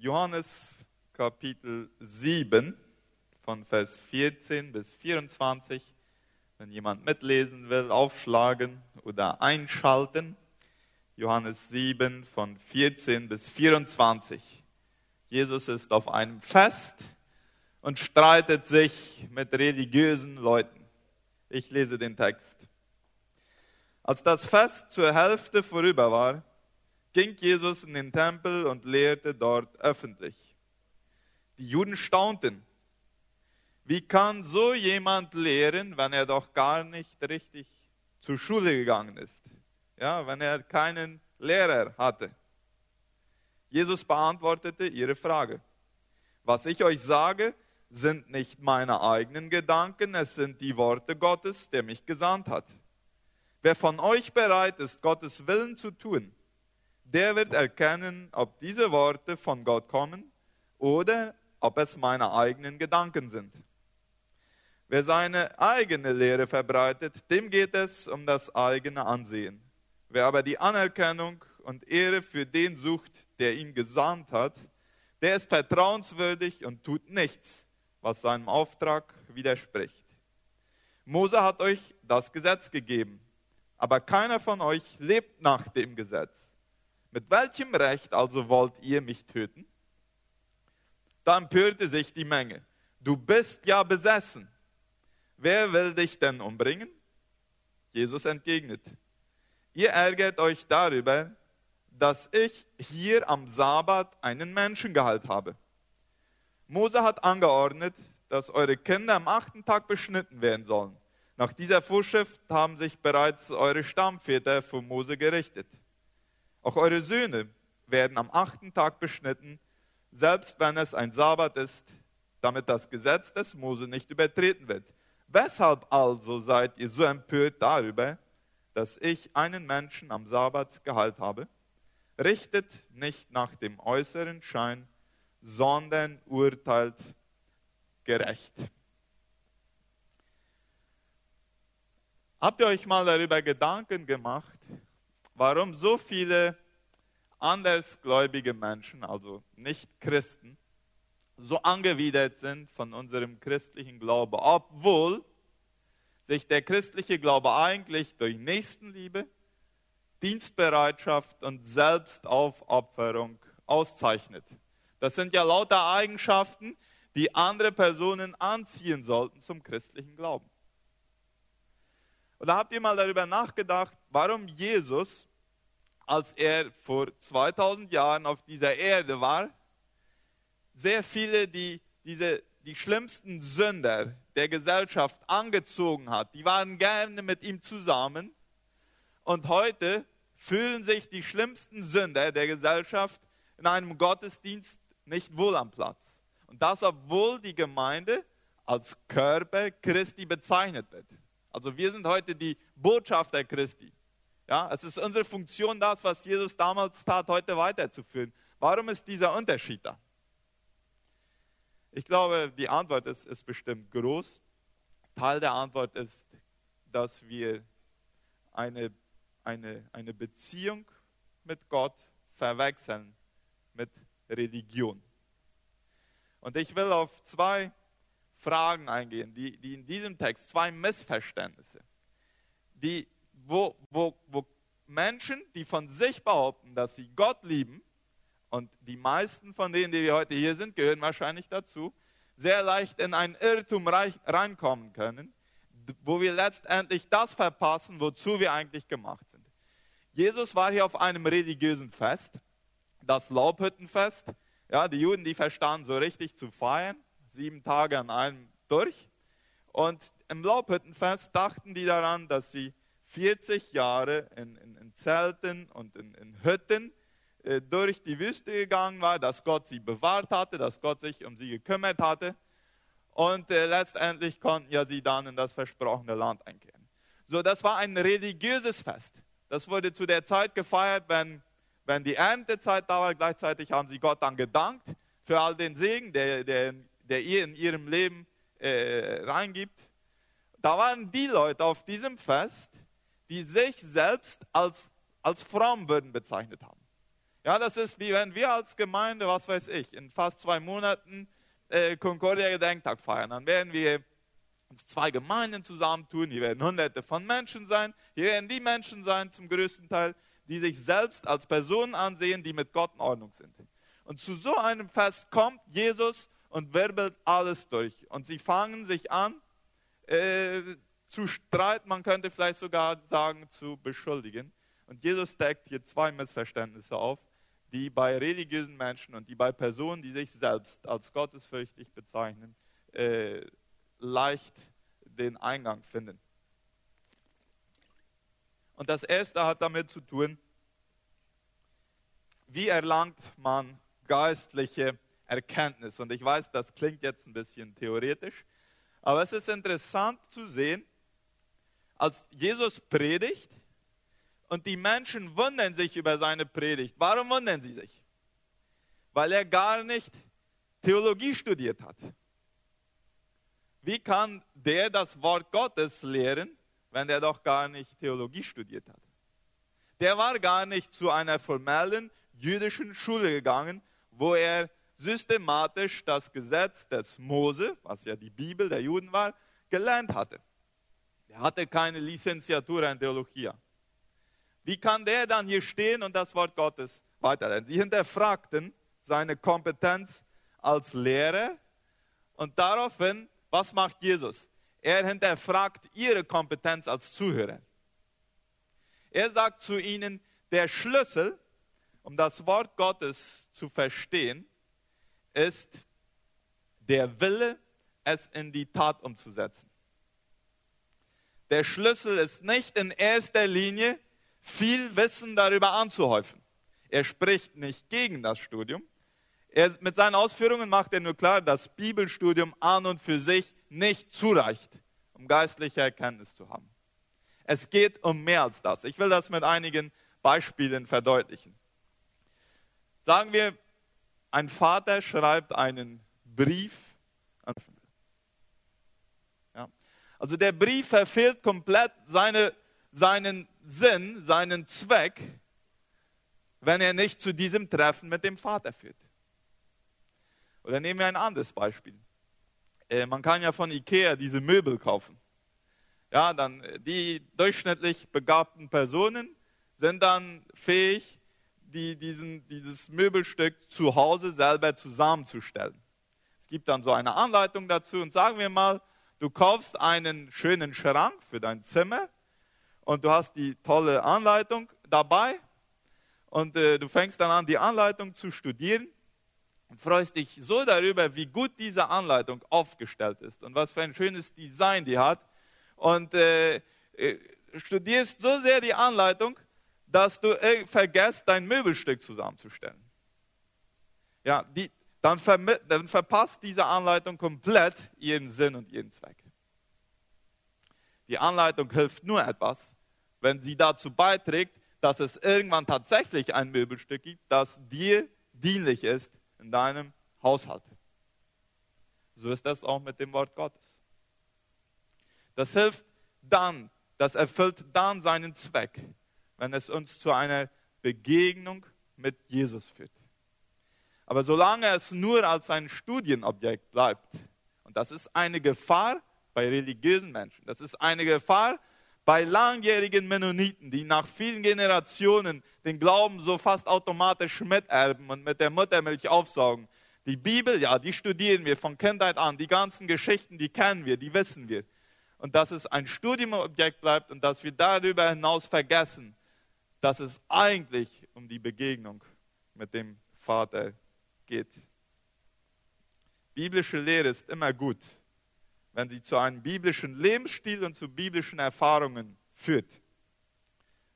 Johannes Kapitel 7 von Vers 14 bis 24. Wenn jemand mitlesen will, aufschlagen oder einschalten. Johannes 7 von 14 bis 24. Jesus ist auf einem Fest und streitet sich mit religiösen Leuten. Ich lese den Text. Als das Fest zur Hälfte vorüber war, ging Jesus in den Tempel und lehrte dort öffentlich. Die Juden staunten. Wie kann so jemand lehren, wenn er doch gar nicht richtig zur Schule gegangen ist? Ja, wenn er keinen Lehrer hatte. Jesus beantwortete ihre Frage. Was ich euch sage, sind nicht meine eigenen Gedanken, es sind die Worte Gottes, der mich gesandt hat. Wer von euch bereit ist, Gottes Willen zu tun, der wird erkennen, ob diese Worte von Gott kommen oder ob es meine eigenen Gedanken sind. Wer seine eigene Lehre verbreitet, dem geht es um das eigene Ansehen. Wer aber die Anerkennung und Ehre für den sucht, der ihn gesandt hat, der ist vertrauenswürdig und tut nichts, was seinem Auftrag widerspricht. Mose hat euch das Gesetz gegeben, aber keiner von euch lebt nach dem Gesetz. Mit welchem Recht also wollt ihr mich töten? Da empörte sich die Menge. Du bist ja besessen. Wer will dich denn umbringen? Jesus entgegnet. Ihr ärgert euch darüber, dass ich hier am Sabbat einen Menschen geheilt habe. Mose hat angeordnet, dass eure Kinder am achten Tag beschnitten werden sollen. Nach dieser Vorschrift haben sich bereits eure Stammväter vor Mose gerichtet. Auch eure Söhne werden am achten Tag beschnitten, selbst wenn es ein Sabbat ist, damit das Gesetz des Mose nicht übertreten wird. Weshalb also seid ihr so empört darüber, dass ich einen Menschen am Sabbat geheilt habe? Richtet nicht nach dem äußeren Schein, sondern urteilt gerecht. Habt ihr euch mal darüber Gedanken gemacht, warum so viele andersgläubige Menschen, also nicht Christen, so angewidert sind von unserem christlichen Glauben, obwohl sich der christliche Glaube eigentlich durch Nächstenliebe, Dienstbereitschaft und Selbstaufopferung auszeichnet. Das sind ja lauter Eigenschaften, die andere Personen anziehen sollten zum christlichen Glauben. Und da habt ihr mal darüber nachgedacht, warum Jesus als er vor 2000 Jahren auf dieser Erde war, sehr viele, die diese, die schlimmsten Sünder der Gesellschaft angezogen hat. Die waren gerne mit ihm zusammen. Und heute fühlen sich die schlimmsten Sünder der Gesellschaft in einem Gottesdienst nicht wohl am Platz. Und das, obwohl die Gemeinde als Körper Christi bezeichnet wird. Also wir sind heute die Botschafter Christi. Ja, es ist unsere Funktion, das, was Jesus damals tat, heute weiterzuführen. Warum ist dieser Unterschied da? Ich glaube, die Antwort ist, ist bestimmt groß. Teil der Antwort ist, dass wir eine, eine, eine Beziehung mit Gott verwechseln mit Religion. Und ich will auf zwei Fragen eingehen, die, die in diesem Text, zwei Missverständnisse, die wo, wo, Menschen, die von sich behaupten, dass sie Gott lieben, und die meisten von denen, die wir heute hier sind, gehören wahrscheinlich dazu, sehr leicht in ein Irrtum reinkommen können, wo wir letztendlich das verpassen, wozu wir eigentlich gemacht sind. Jesus war hier auf einem religiösen Fest, das Laubhüttenfest. Ja, die Juden, die verstanden so richtig zu feiern, sieben Tage an einem durch. Und im Laubhüttenfest dachten die daran, dass sie 40 Jahre in, in, in Zelten und in, in Hütten äh, durch die Wüste gegangen war, dass Gott sie bewahrt hatte, dass Gott sich um sie gekümmert hatte. Und äh, letztendlich konnten ja sie dann in das versprochene Land einkehren. So, das war ein religiöses Fest. Das wurde zu der Zeit gefeiert, wenn, wenn die Erntezeit da war. Gleichzeitig haben sie Gott dann gedankt für all den Segen, der, der, der ihr in ihrem Leben äh, reingibt. Da waren die Leute auf diesem Fest, die sich selbst als, als fromm würden bezeichnet haben. Ja, das ist wie wenn wir als Gemeinde, was weiß ich, in fast zwei Monaten äh, Concordia Gedenktag feiern. Dann werden wir zwei Gemeinden zusammentun. Hier werden hunderte von Menschen sein. Hier werden die Menschen sein, zum größten Teil, die sich selbst als Personen ansehen, die mit Gott in Ordnung sind. Und zu so einem Fest kommt Jesus und wirbelt alles durch. Und sie fangen sich an äh, zu streiten, man könnte vielleicht sogar sagen, zu beschuldigen. Und Jesus deckt hier zwei Missverständnisse auf, die bei religiösen Menschen und die bei Personen, die sich selbst als gottesfürchtig bezeichnen, äh, leicht den Eingang finden. Und das erste hat damit zu tun, wie erlangt man geistliche Erkenntnis. Und ich weiß, das klingt jetzt ein bisschen theoretisch, aber es ist interessant zu sehen, als Jesus predigt und die Menschen wundern sich über seine Predigt. Warum wundern sie sich? Weil er gar nicht Theologie studiert hat. Wie kann der das Wort Gottes lehren, wenn er doch gar nicht Theologie studiert hat? Der war gar nicht zu einer formellen jüdischen Schule gegangen, wo er systematisch das Gesetz des Mose, was ja die Bibel der Juden war, gelernt hatte. Er hatte keine Lizenziatur in Theologie. Wie kann der dann hier stehen und das Wort Gottes weiterleiten? Sie hinterfragten seine Kompetenz als Lehrer und daraufhin, was macht Jesus? Er hinterfragt ihre Kompetenz als Zuhörer. Er sagt zu ihnen, der Schlüssel, um das Wort Gottes zu verstehen, ist der Wille, es in die Tat umzusetzen. Der Schlüssel ist nicht in erster Linie viel Wissen darüber anzuhäufen. Er spricht nicht gegen das Studium. Er, mit seinen Ausführungen macht er nur klar, dass Bibelstudium an und für sich nicht zureicht, um geistliche Erkenntnis zu haben. Es geht um mehr als das. Ich will das mit einigen Beispielen verdeutlichen. Sagen wir, ein Vater schreibt einen Brief an ja. Also der Brief verfehlt komplett seine, seinen Sinn, seinen Zweck, wenn er nicht zu diesem Treffen mit dem Vater führt. Oder nehmen wir ein anderes Beispiel. Äh, man kann ja von Ikea diese Möbel kaufen. Ja, dann äh, die durchschnittlich begabten Personen sind dann fähig, die, diesen, dieses Möbelstück zu Hause selber zusammenzustellen. Es gibt dann so eine Anleitung dazu und sagen wir mal, du kaufst einen schönen Schrank für dein Zimmer und du hast die tolle Anleitung dabei und äh, du fängst dann an, die Anleitung zu studieren und freust dich so darüber, wie gut diese Anleitung aufgestellt ist und was für ein schönes Design die hat und äh, äh studierst so sehr die Anleitung, dass du äh, vergisst, dein Möbelstück zusammenzustellen. Ja, die, dann, dann verpasst diese Anleitung komplett ihren Sinn und ihren Zweck. Die Anleitung hilft nur etwas, wenn sie dazu beiträgt, dass es irgendwann tatsächlich ein Möbelstück gibt, das dir dienlich ist in deinem Haushalt. So ist das auch mit dem Wort Gottes. Das hilft dann, das erfüllt dann seinen Zweck, wenn es uns zu einer Begegnung mit Jesus führt. Aber solange es nur als ein Studienobjekt bleibt, und das ist eine Gefahr bei religiösen Menschen, das ist eine Gefahr bei langjährigen Mennoniten, die nach vielen Generationen den Glauben so fast automatisch miterben und mit der Muttermilch aufsaugen. Die Bibel, ja, die studieren wir von Kindheit an. Die ganzen Geschichten, die kennen wir, die wissen wir. Und dass es ein Studiumobjekt bleibt und dass wir darüber hinaus vergessen, dass es eigentlich um die Begegnung mit dem Vater geht. Biblische Lehre ist immer gut, wenn sie zu einem biblischen Lebensstil und zu biblischen Erfahrungen führt.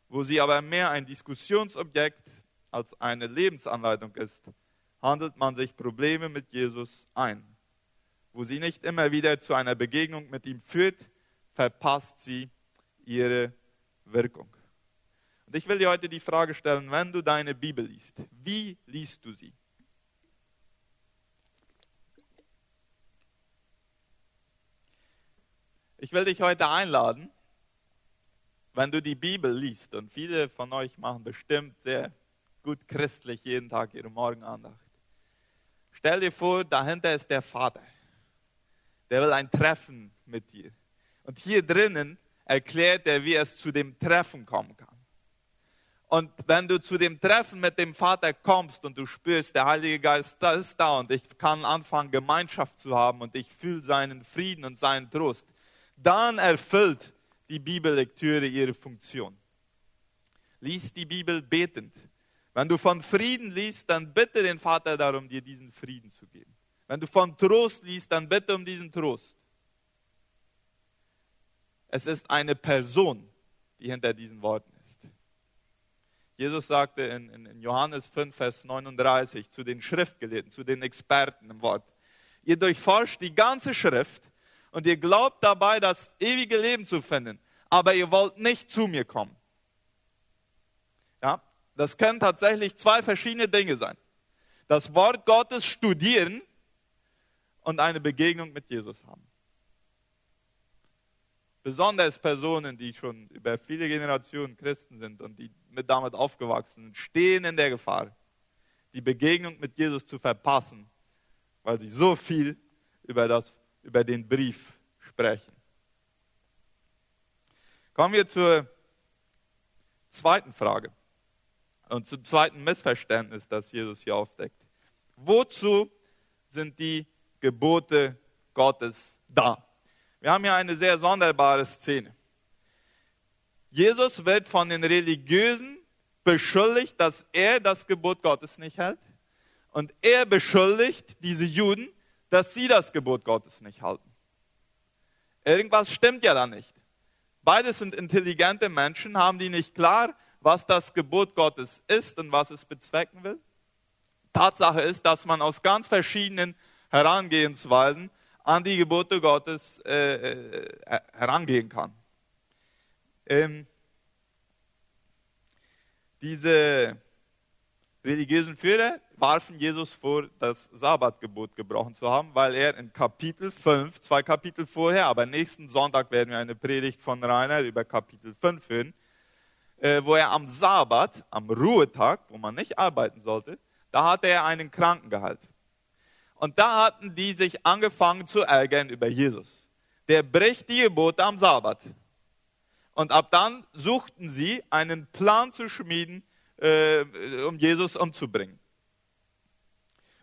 Wo sie aber mehr ein Diskussionsobjekt als eine Lebensanleitung ist, handelt man sich Probleme mit Jesus ein. Wo sie nicht immer wieder zu einer Begegnung mit ihm führt, verpasst sie ihre Wirkung. Und ich will dir heute die Frage stellen, wenn du deine Bibel liest, wie liest du sie? Ich will dich heute einladen, wenn du die Bibel liest, und viele von euch machen bestimmt sehr gut christlich jeden Tag ihre Morgenandacht. Stell dir vor, dahinter ist der Vater. Der will ein Treffen mit dir. Und hier drinnen erklärt er, wie es zu dem Treffen kommen kann. Und wenn du zu dem Treffen mit dem Vater kommst und du spürst, der Heilige Geist ist da und ich kann anfangen, Gemeinschaft zu haben und ich fühle seinen Frieden und seinen Trost, dann erfüllt die Bibellektüre ihre Funktion. Lies die Bibel betend. Wenn du von Frieden liest, dann bitte den Vater darum, dir diesen Frieden zu geben. Wenn du von Trost liest, dann bitte um diesen Trost. Es ist eine Person, die hinter diesen Worten Jesus sagte in, in, in Johannes 5, Vers 39 zu den Schriftgelehrten, zu den Experten im Wort, ihr durchforscht die ganze Schrift und ihr glaubt dabei, das ewige Leben zu finden, aber ihr wollt nicht zu mir kommen. Ja, das können tatsächlich zwei verschiedene Dinge sein. Das Wort Gottes studieren und eine Begegnung mit Jesus haben. Besonders Personen, die schon über viele Generationen Christen sind und die mit damit aufgewachsen sind, stehen in der Gefahr, die Begegnung mit Jesus zu verpassen, weil sie so viel über, das, über den Brief sprechen. Kommen wir zur zweiten Frage und zum zweiten Missverständnis, das Jesus hier aufdeckt. Wozu sind die Gebote Gottes da? Wir haben hier eine sehr sonderbare Szene. Jesus wird von den Religiösen beschuldigt, dass er das Gebot Gottes nicht hält. Und er beschuldigt diese Juden, dass sie das Gebot Gottes nicht halten. Irgendwas stimmt ja da nicht. Beide sind intelligente Menschen, haben die nicht klar, was das Gebot Gottes ist und was es bezwecken will? Tatsache ist, dass man aus ganz verschiedenen Herangehensweisen an die Gebote Gottes äh, äh, herangehen kann. Ähm, diese religiösen Führer warfen Jesus vor, das Sabbatgebot gebrochen zu haben, weil er in Kapitel 5, zwei Kapitel vorher, aber nächsten Sonntag werden wir eine Predigt von Rainer über Kapitel 5 hören, äh, wo er am Sabbat, am Ruhetag, wo man nicht arbeiten sollte, da hatte er einen Kranken geheilt. Und da hatten die sich angefangen zu ärgern über Jesus. Der bricht die Gebote am Sabbat. Und ab dann suchten sie einen Plan zu schmieden, äh, um Jesus umzubringen.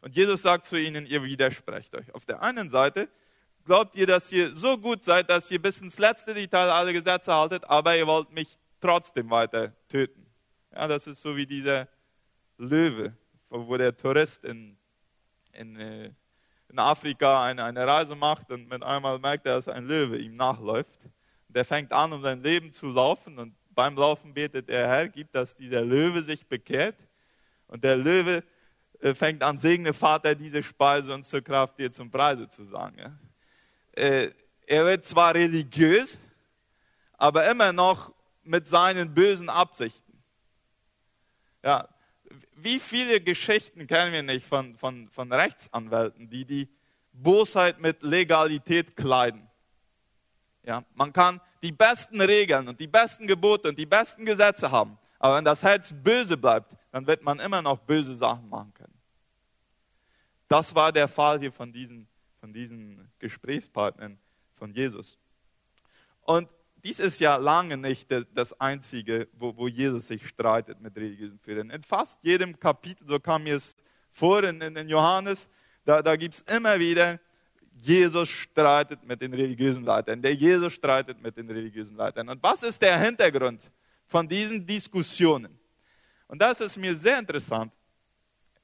Und Jesus sagt zu ihnen, ihr widersprecht euch. Auf der einen Seite glaubt ihr, dass ihr so gut seid, dass ihr bis ins letzte Detail alle Gesetze haltet, aber ihr wollt mich trotzdem weiter töten. Ja, das ist so wie dieser Löwe, wo der Tourist in in, äh, in Afrika eine, eine Reise macht und mit einmal merkt er, dass ein Löwe ihm nachläuft. Der fängt an, um sein Leben zu laufen und beim Laufen betet er, Herr, gibt, dass dieser Löwe sich bekehrt. Und der Löwe fängt an, segne Vater diese Speise und zur Kraft dir zum Preise zu sagen. Äh, er wird zwar religiös, aber immer noch mit seinen bösen Absichten. Ja, wie viele Geschichten kennen wir nicht von, von, von Rechtsanwälten, die die Bosheit mit Legalität kleiden? Ja, man kann die besten Regeln und die besten Gebote und die besten Gesetze haben, aber wenn das Herz böse bleibt, dann wird man immer noch böse Sachen machen können. Das war der Fall hier von diesen, von diesen Gesprächspartnern von Jesus. Und dies ist ja lange nicht das Einzige, wo, wo Jesus sich streitet mit religiösen Führern. In fast jedem Kapitel, so kam es vor in, in Johannes, da, da gibt es immer wieder, Jesus streitet mit den religiösen Leitern. Der Jesus streitet mit den religiösen Leitern. Und was ist der Hintergrund von diesen Diskussionen? Und das ist mir sehr interessant.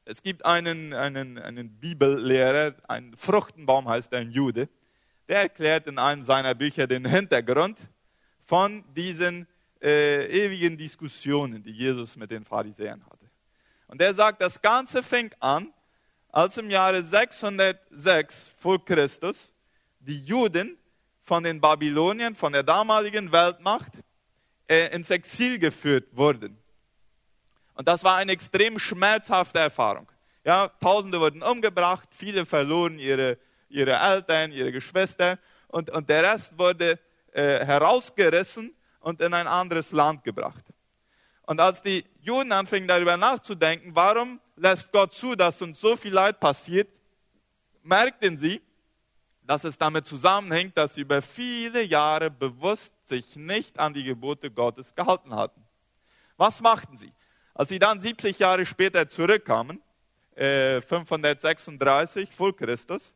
Es gibt einen, einen, einen Bibellehrer, ein Fruchtenbaum heißt ein Jude, der erklärt in einem seiner Bücher den Hintergrund von diesen äh, ewigen Diskussionen, die Jesus mit den Pharisäern hatte. Und er sagt, das Ganze fing an, als im Jahre 606 vor Christus die Juden von den Babyloniern, von der damaligen Weltmacht, äh, ins Exil geführt wurden. Und das war eine extrem schmerzhafte Erfahrung. Ja, Tausende wurden umgebracht, viele verloren ihre, ihre Eltern, ihre Geschwister und, und der Rest wurde äh, herausgerissen und in ein anderes Land gebracht. Und als die Juden anfingen darüber nachzudenken, warum lässt Gott zu, dass uns so viel Leid passiert, merkten sie, dass es damit zusammenhängt, dass sie über viele Jahre bewusst sich nicht an die Gebote Gottes gehalten hatten. Was machten sie? Als sie dann 70 Jahre später zurückkamen, äh, 536 vor Christus,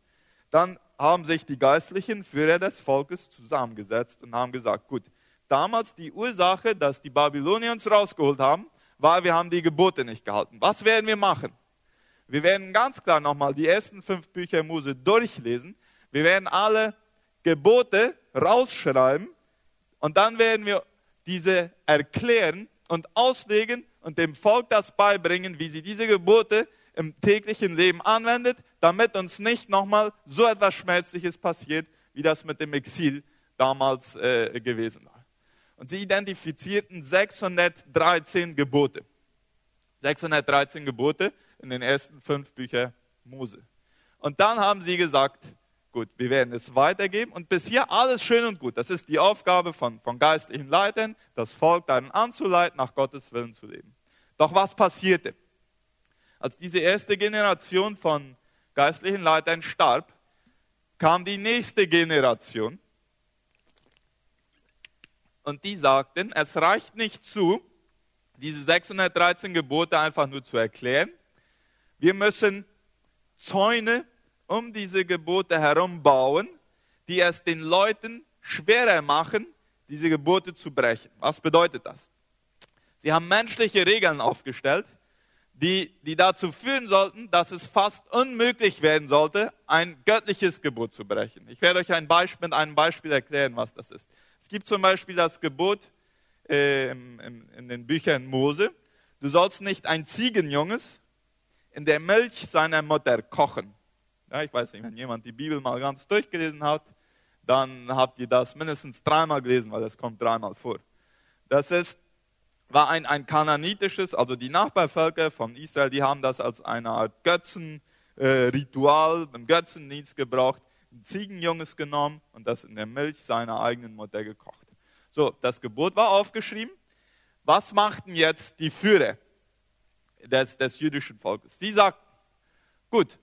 dann haben sich die geistlichen Führer des Volkes zusammengesetzt und haben gesagt, gut, damals die Ursache, dass die Babylonier uns rausgeholt haben, war, wir haben die Gebote nicht gehalten. Was werden wir machen? Wir werden ganz klar nochmal die ersten fünf Bücher Mose durchlesen. Wir werden alle Gebote rausschreiben und dann werden wir diese erklären und auslegen und dem Volk das beibringen, wie sie diese Gebote im täglichen Leben anwendet, damit uns nicht nochmal so etwas Schmerzliches passiert, wie das mit dem Exil damals äh, gewesen war. Und sie identifizierten 613 Gebote. 613 Gebote in den ersten fünf Büchern Mose. Und dann haben sie gesagt, gut, wir werden es weitergeben. Und bis hier alles schön und gut. Das ist die Aufgabe von, von geistlichen Leitern, das Volk darin anzuleiten, nach Gottes Willen zu leben. Doch was passierte? Als diese erste Generation von geistlichen Leitern starb, kam die nächste Generation und die sagten, es reicht nicht zu, diese 613 Gebote einfach nur zu erklären. Wir müssen Zäune um diese Gebote herum bauen, die es den Leuten schwerer machen, diese Gebote zu brechen. Was bedeutet das? Sie haben menschliche Regeln aufgestellt, die, die dazu führen sollten, dass es fast unmöglich werden sollte, ein göttliches Gebot zu brechen. Ich werde euch ein Beispiel, mit einem Beispiel erklären, was das ist. Es gibt zum Beispiel das Gebot äh, in, in den Büchern Mose, du sollst nicht ein Ziegenjunges in der Milch seiner Mutter kochen. Ja, ich weiß nicht, wenn jemand die Bibel mal ganz durchgelesen hat, dann habt ihr das mindestens dreimal gelesen, weil es kommt dreimal vor. Das ist war ein, ein kananitisches, also die Nachbarvölker von Israel, die haben das als eine Art Götzenritual, äh, im Götzendienst gebraucht, ein Ziegenjunges genommen und das in der Milch seiner eigenen Mutter gekocht. So, das Gebot war aufgeschrieben. Was machten jetzt die Führer des, des jüdischen Volkes? Sie sagten, gut,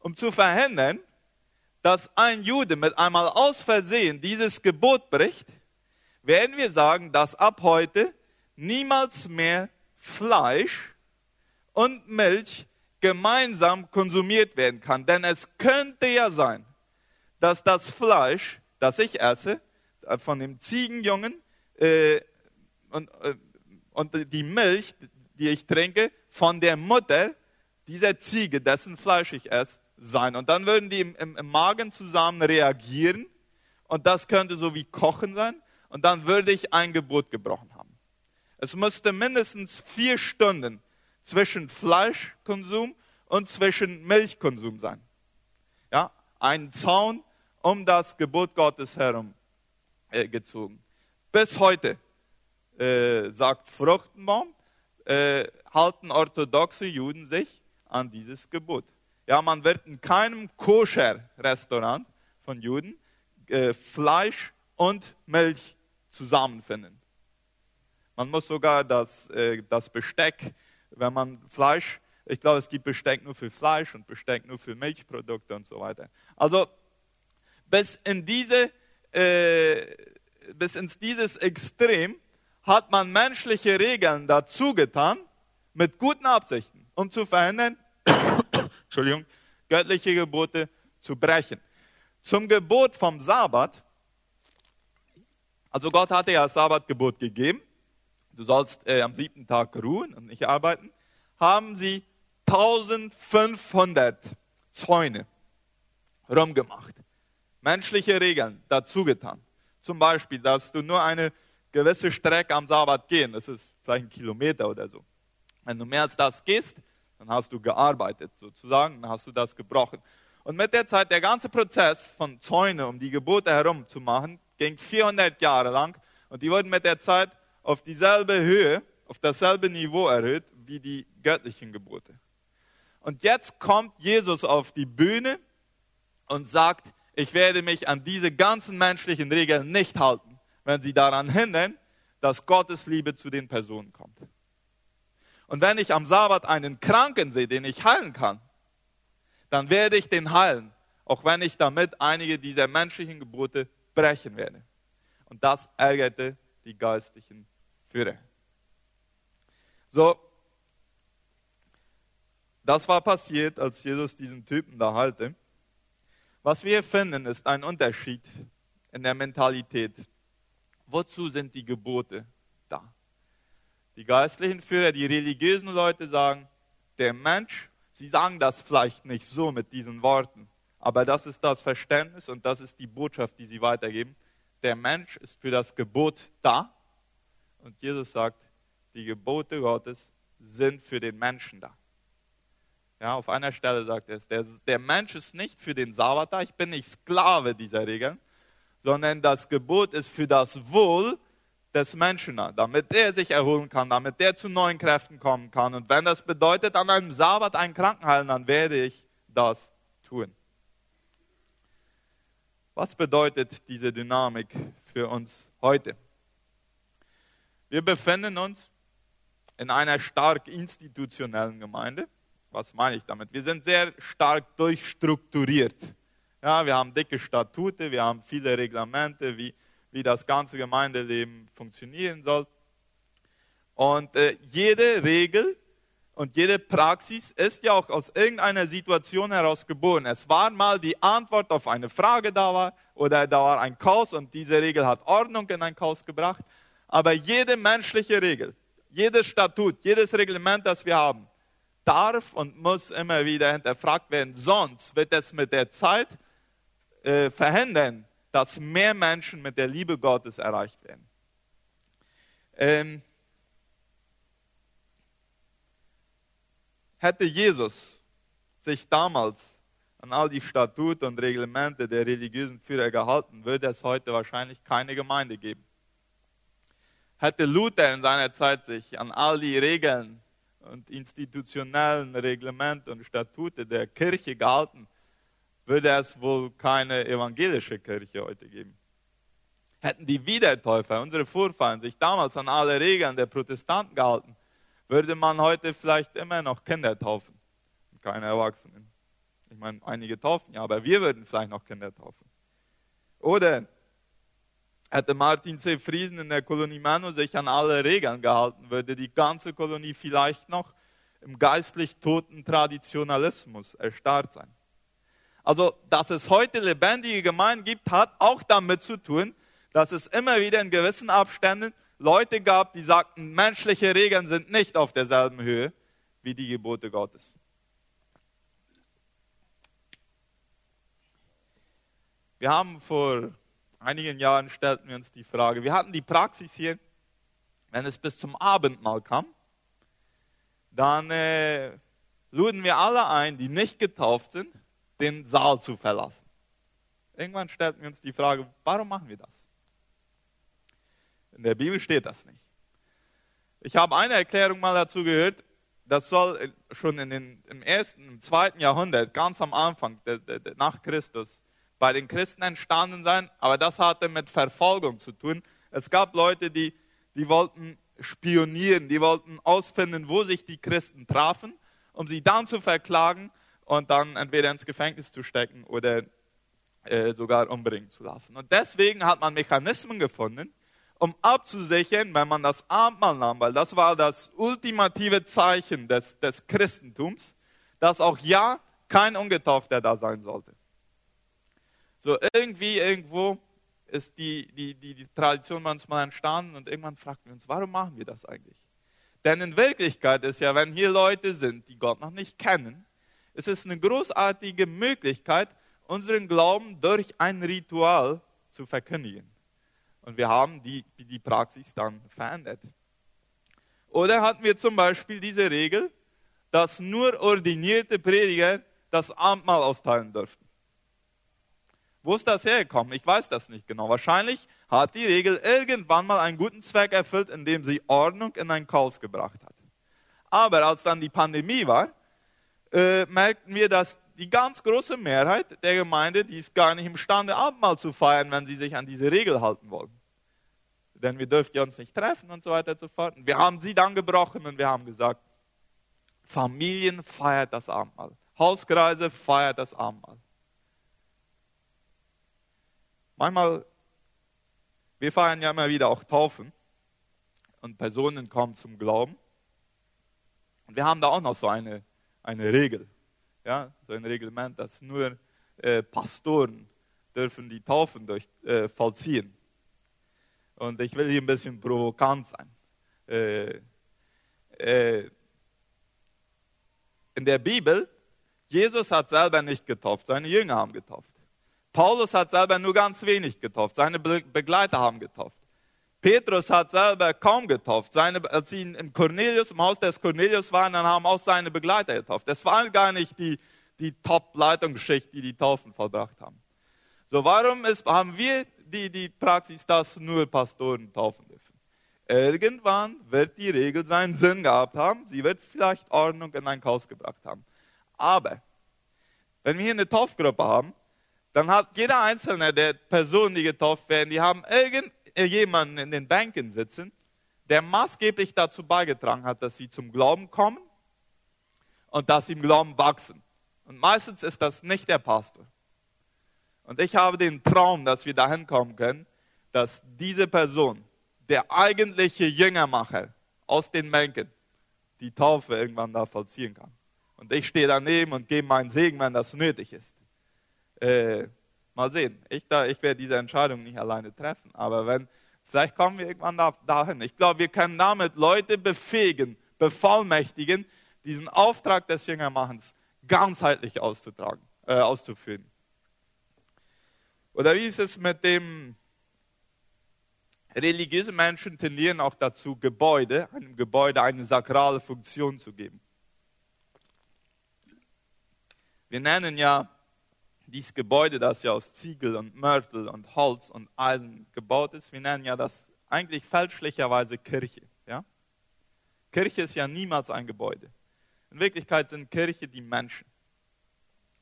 um zu verhindern, dass ein Jude mit einmal aus Versehen dieses Gebot bricht, werden wir sagen, dass ab heute niemals mehr Fleisch und Milch gemeinsam konsumiert werden kann. Denn es könnte ja sein, dass das Fleisch, das ich esse, äh, von dem Ziegenjungen äh, und, äh, und die Milch, die ich trinke, von der Mutter dieser Ziege, dessen Fleisch ich esse, sein. Und dann würden die im, im, im Magen zusammen reagieren und das könnte so wie Kochen sein und dann würde ich ein Gebot gebrochen haben. Es musste mindestens vier Stunden zwischen Fleischkonsum und zwischen Milchkonsum sein. Ja, ein Zaun um das Gebot Gottes herum äh, gezogen. Bis heute, äh, sagt Fruchtenbaum, äh, halten orthodoxe Juden sich an dieses Gebot. Ja, man wird in keinem Koscher-Restaurant von Juden äh, Fleisch und Milch zusammenfinden. Man muss sogar das, äh, das Besteck, wenn man Fleisch, ich glaube, es gibt Besteck nur für Fleisch und Besteck nur für Milchprodukte und so weiter. Also bis in diese, äh, bis ins dieses Extrem hat man menschliche Regeln dazu getan, mit guten Absichten, um zu verhindern, Entschuldigung, göttliche Gebote zu brechen. Zum Gebot vom Sabbat, also Gott hatte ja das Sabbatgebot gegeben, du sollst äh, am siebten Tag ruhen und nicht arbeiten, haben sie 1500 Zäune rumgemacht. Menschliche Regeln dazu getan. Zum Beispiel, dass du nur eine gewisse Strecke am Sabbat gehen, das ist vielleicht ein Kilometer oder so. Wenn du mehr als das gehst, dann hast du gearbeitet sozusagen, dann hast du das gebrochen. Und mit der Zeit, der ganze Prozess von Zäune, um die Gebote herum zu machen, ging 400 Jahre lang und die wurden mit der Zeit auf dieselbe Höhe, auf dasselbe Niveau erhöht wie die göttlichen Gebote. Und jetzt kommt Jesus auf die Bühne und sagt, ich werde mich an diese ganzen menschlichen Regeln nicht halten, wenn sie daran hindern, dass Gottes Liebe zu den Personen kommt. Und wenn ich am Sabbat einen Kranken sehe, den ich heilen kann, dann werde ich den heilen, auch wenn ich damit einige dieser menschlichen Gebote brechen werde. Und das ärgerte die geistlichen Führer. So, das war passiert, als Jesus diesen Typen da halte. Was wir finden, ist ein Unterschied in der Mentalität. Wozu sind die Gebote da? Die geistlichen Führer, die religiösen Leute sagen, der Mensch, sie sagen das vielleicht nicht so mit diesen Worten, aber das ist das Verständnis und das ist die Botschaft, die sie weitergeben. Der Mensch ist für das Gebot da und Jesus sagt, die Gebote Gottes sind für den Menschen da. Ja, auf einer Stelle sagt er es, der, der Mensch ist nicht für den Sabbat da, ich bin nicht Sklave dieser Regeln, sondern das Gebot ist für das Wohl des Menschen da, damit er sich erholen kann, damit der zu neuen Kräften kommen kann. Und wenn das bedeutet, an einem Sabbat einen Kranken heilen, dann werde ich das tun. Was bedeutet diese Dynamik für uns heute? Wir befinden uns in einer stark institutionellen Gemeinde. Was meine ich damit? Wir sind sehr stark durchstrukturiert. Ja, wir haben dicke Statute, wir haben viele Reglamente, wie, wie das ganze Gemeindeleben funktionieren soll. Und äh, jede Regel und jede Praxis ist ja auch aus irgendeiner Situation heraus geboren. Es war mal die Antwort auf eine Frage da war oder da war ein Chaos und diese Regel hat Ordnung in ein Chaos gebracht. Aber jede menschliche Regel, jedes Statut, jedes Reglement, das wir haben, darf und muss immer wieder hinterfragt werden. Sonst wird es mit der Zeit äh, verhindern, dass mehr Menschen mit der Liebe Gottes erreicht werden. Ähm, hätte Jesus sich damals an all die Statuten und Reglemente der religiösen Führer gehalten, würde es heute wahrscheinlich keine Gemeinde geben. Hätte Luther in seiner Zeit sich an all die Regeln und institutionellen Reglemente und Statute der Kirche gehalten, würde es wohl keine evangelische Kirche heute geben. Hätten die Wiedertäufer, unsere Vorfahren, sich damals an alle Regeln der Protestanten gehalten, würde man heute vielleicht immer noch Kinder taufen keine Erwachsenen. Ich meine, einige taufen ja, aber wir würden vielleicht noch Kinder taufen. Oder Hätte Martin C. Friesen in der Kolonie Manu sich an alle Regeln gehalten, würde die ganze Kolonie vielleicht noch im geistlich toten Traditionalismus erstarrt sein. Also, dass es heute lebendige Gemeinden gibt, hat auch damit zu tun, dass es immer wieder in gewissen Abständen Leute gab, die sagten, menschliche Regeln sind nicht auf derselben Höhe wie die Gebote Gottes. Wir haben vor einigen Jahren stellten wir uns die Frage, wir hatten die Praxis hier, wenn es bis zum Abendmahl kam, dann äh, luden wir alle ein, die nicht getauft sind, den Saal zu verlassen. Irgendwann stellten wir uns die Frage, warum machen wir das? In der Bibel steht das nicht. Ich habe eine Erklärung mal dazu gehört, das soll schon in den, im ersten, im zweiten Jahrhundert, ganz am Anfang, de, de, de, nach Christus, bei den Christen entstanden sein, aber das hatte mit Verfolgung zu tun. Es gab Leute, die, die wollten spionieren, die wollten ausfinden, wo sich die Christen trafen, um sie dann zu verklagen und dann entweder ins Gefängnis zu stecken oder äh, sogar umbringen zu lassen. Und deswegen hat man Mechanismen gefunden, um abzusichern, wenn man das Abendmahl nahm, weil das war das ultimative Zeichen des, des Christentums, dass auch ja kein Ungetaufter da sein sollte. So irgendwie, irgendwo ist die, die, die, die Tradition manchmal entstanden und irgendwann fragten wir uns, warum machen wir das eigentlich? Denn in Wirklichkeit ist ja, wenn hier Leute sind, die Gott noch nicht kennen, ist es eine großartige Möglichkeit, unseren Glauben durch ein Ritual zu verkündigen. Und wir haben die, die Praxis dann verändert. Oder hatten wir zum Beispiel diese Regel, dass nur ordinierte Prediger das Abendmahl austeilen dürften. Wo ist das hergekommen? Ich weiß das nicht genau. Wahrscheinlich hat die Regel irgendwann mal einen guten Zweck erfüllt, indem sie Ordnung in ein Chaos gebracht hat. Aber als dann die Pandemie war, äh, merkten wir, dass die ganz große Mehrheit der Gemeinde, die ist gar nicht imstande, Abendmahl zu feiern, wenn sie sich an diese Regel halten wollen. Denn wir dürften uns nicht treffen und so weiter und so fort. Wir haben sie dann gebrochen und wir haben gesagt, Familien feiert das Abendmahl. Hauskreise feiert das Abendmahl. Manchmal, wir feiern ja immer wieder auch Taufen und Personen kommen zum Glauben. Und wir haben da auch noch so eine, eine Regel, ja, so ein Reglement, dass nur äh, Pastoren dürfen die Taufen durch, äh, vollziehen. Und ich will hier ein bisschen provokant sein. Äh, äh, in der Bibel, Jesus hat selber nicht getauft, seine Jünger haben getauft. Paulus hat selber nur ganz wenig getauft, seine Begleiter haben getauft. Petrus hat selber kaum getauft. Seine, als sie in Cornelius, im Haus des Cornelius waren, dann haben auch seine Begleiter getauft. Das waren gar nicht die, die Top-Leitungsschicht, die die Taufen vollbracht haben. So, warum ist, haben wir die, die Praxis, dass nur Pastoren taufen dürfen? Irgendwann wird die Regel seinen Sinn gehabt haben. Sie wird vielleicht Ordnung in ein Chaos gebracht haben. Aber, wenn wir hier eine Taufgruppe haben, dann hat jeder einzelne der Personen, die getauft werden, die haben irgendjemanden in den Bänken sitzen, der maßgeblich dazu beigetragen hat, dass sie zum Glauben kommen und dass sie im Glauben wachsen. Und meistens ist das nicht der Pastor. Und ich habe den Traum, dass wir dahin kommen können, dass diese Person, der eigentliche Jüngermacher aus den Bänken, die Taufe irgendwann da vollziehen kann. Und ich stehe daneben und gebe meinen Segen, wenn das nötig ist. Äh, mal sehen. Ich, da, ich werde diese Entscheidung nicht alleine treffen. Aber wenn, vielleicht kommen wir irgendwann da, dahin. Ich glaube, wir können damit Leute befähigen, bevollmächtigen, diesen Auftrag des Jüngermachens ganzheitlich auszutragen, äh, auszuführen. Oder wie ist es mit dem, religiöse Menschen tendieren auch dazu, Gebäude, einem Gebäude eine sakrale Funktion zu geben. Wir nennen ja dieses Gebäude, das ja aus Ziegel und Mörtel und Holz und Eisen gebaut ist, wir nennen ja das eigentlich fälschlicherweise Kirche. Ja? Kirche ist ja niemals ein Gebäude. In Wirklichkeit sind Kirche die Menschen.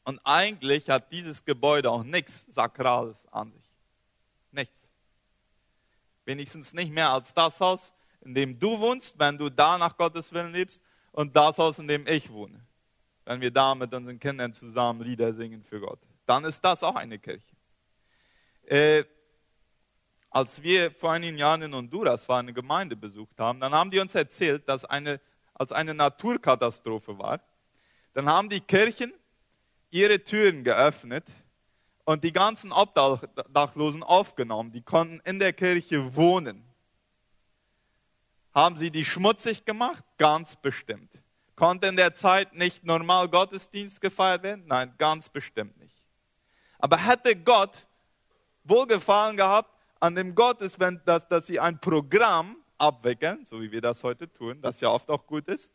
Und eigentlich hat dieses Gebäude auch nichts Sakrales an sich. Nichts. Wenigstens nicht mehr als das Haus, in dem du wohnst, wenn du da nach Gottes Willen lebst, und das Haus, in dem ich wohne. Wenn wir da mit unseren Kindern zusammen Lieder singen für Gott. Dann ist das auch eine Kirche. Äh, als wir vor einigen Jahren in Honduras waren, eine Gemeinde besucht haben, dann haben die uns erzählt, dass eine, als eine Naturkatastrophe war, dann haben die Kirchen ihre Türen geöffnet und die ganzen Obdachlosen aufgenommen. Die konnten in der Kirche wohnen. Haben sie die schmutzig gemacht? Ganz bestimmt. Konnte in der Zeit nicht normal Gottesdienst gefeiert werden? Nein, ganz bestimmt nicht. Aber hätte Gott Wohlgefallen gehabt an dem Gottes, wenn, dass, dass sie ein Programm abwickeln, so wie wir das heute tun, das ja oft auch gut ist,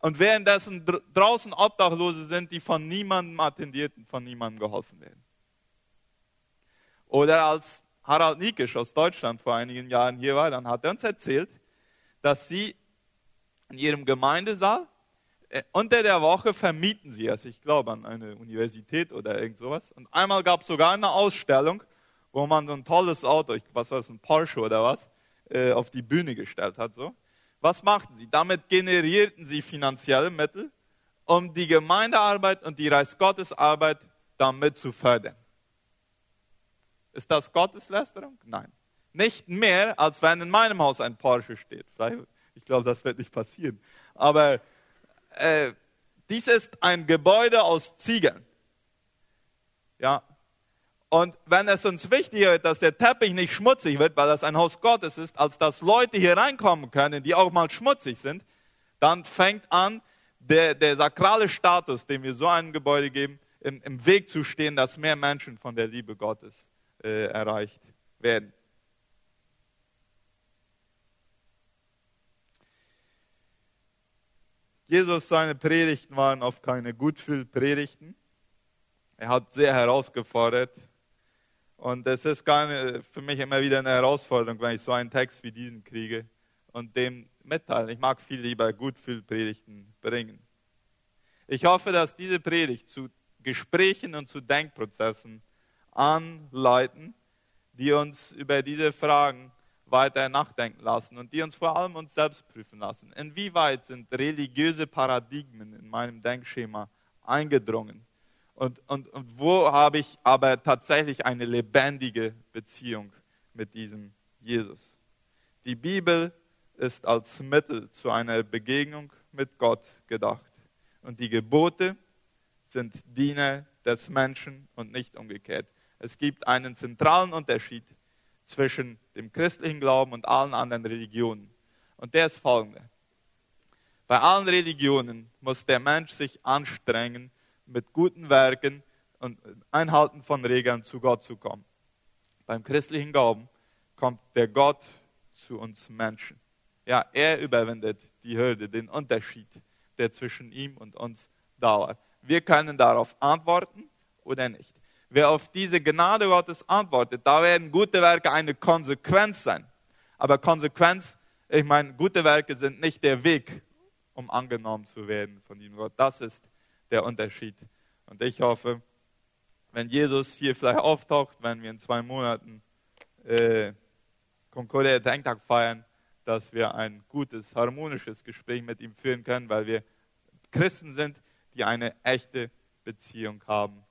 und währenddessen draußen Obdachlose sind, die von niemandem attendiert und von niemandem geholfen werden. Oder als Harald Niekisch aus Deutschland vor einigen Jahren hier war, dann hat er uns erzählt, dass sie in ihrem Gemeindesaal unter der Woche vermieten sie es, ich glaube, an eine Universität oder irgend sowas. Und einmal gab es sogar eine Ausstellung, wo man so ein tolles Auto, was war das, ein Porsche oder was, äh, auf die Bühne gestellt hat. So. Was machten sie? Damit generierten sie finanzielle Mittel, um die Gemeindearbeit und die Reichsgottesarbeit damit zu fördern. Ist das Gotteslästerung? Nein. Nicht mehr, als wenn in meinem Haus ein Porsche steht. Ich glaube, das wird nicht passieren. Aber äh, dies ist ein Gebäude aus Ziegeln. Ja, und wenn es uns wichtig ist, dass der Teppich nicht schmutzig wird, weil das ein Haus Gottes ist, als dass Leute hier reinkommen können, die auch mal schmutzig sind, dann fängt an, der, der sakrale Status, den wir so einem Gebäude geben, im, im Weg zu stehen, dass mehr Menschen von der Liebe Gottes äh, erreicht werden. Jesus, seine Predigten waren oft keine Gutfühlpredigten. Er hat sehr herausgefordert, und es ist keine, für mich immer wieder eine Herausforderung, wenn ich so einen Text wie diesen kriege und dem mitteilen. Ich mag viel lieber Gutfühlpredigten bringen. Ich hoffe, dass diese Predigt zu Gesprächen und zu Denkprozessen anleiten, die uns über diese Fragen, weiter nachdenken lassen und die uns vor allem uns selbst prüfen lassen. Inwieweit sind religiöse Paradigmen in meinem Denkschema eingedrungen? Und, und, und wo habe ich aber tatsächlich eine lebendige Beziehung mit diesem Jesus? Die Bibel ist als Mittel zu einer Begegnung mit Gott gedacht. Und die Gebote sind Diener des Menschen und nicht umgekehrt. Es gibt einen zentralen Unterschied zwischen dem christlichen Glauben und allen anderen Religionen. Und der ist folgender. Bei allen Religionen muss der Mensch sich anstrengen, mit guten Werken und Einhalten von Regeln zu Gott zu kommen. Beim christlichen Glauben kommt der Gott zu uns Menschen. Ja, er überwindet die Hürde, den Unterschied, der zwischen ihm und uns dauert. Wir können darauf antworten oder nicht. Wer auf diese Gnade Gottes antwortet, da werden gute Werke eine Konsequenz sein. Aber Konsequenz, ich meine, gute Werke sind nicht der Weg, um angenommen zu werden von ihm. Gott, das ist der Unterschied. Und ich hoffe, wenn Jesus hier vielleicht auftaucht, wenn wir in zwei Monaten äh, Concordia Denktag feiern, dass wir ein gutes, harmonisches Gespräch mit ihm führen können, weil wir Christen sind, die eine echte Beziehung haben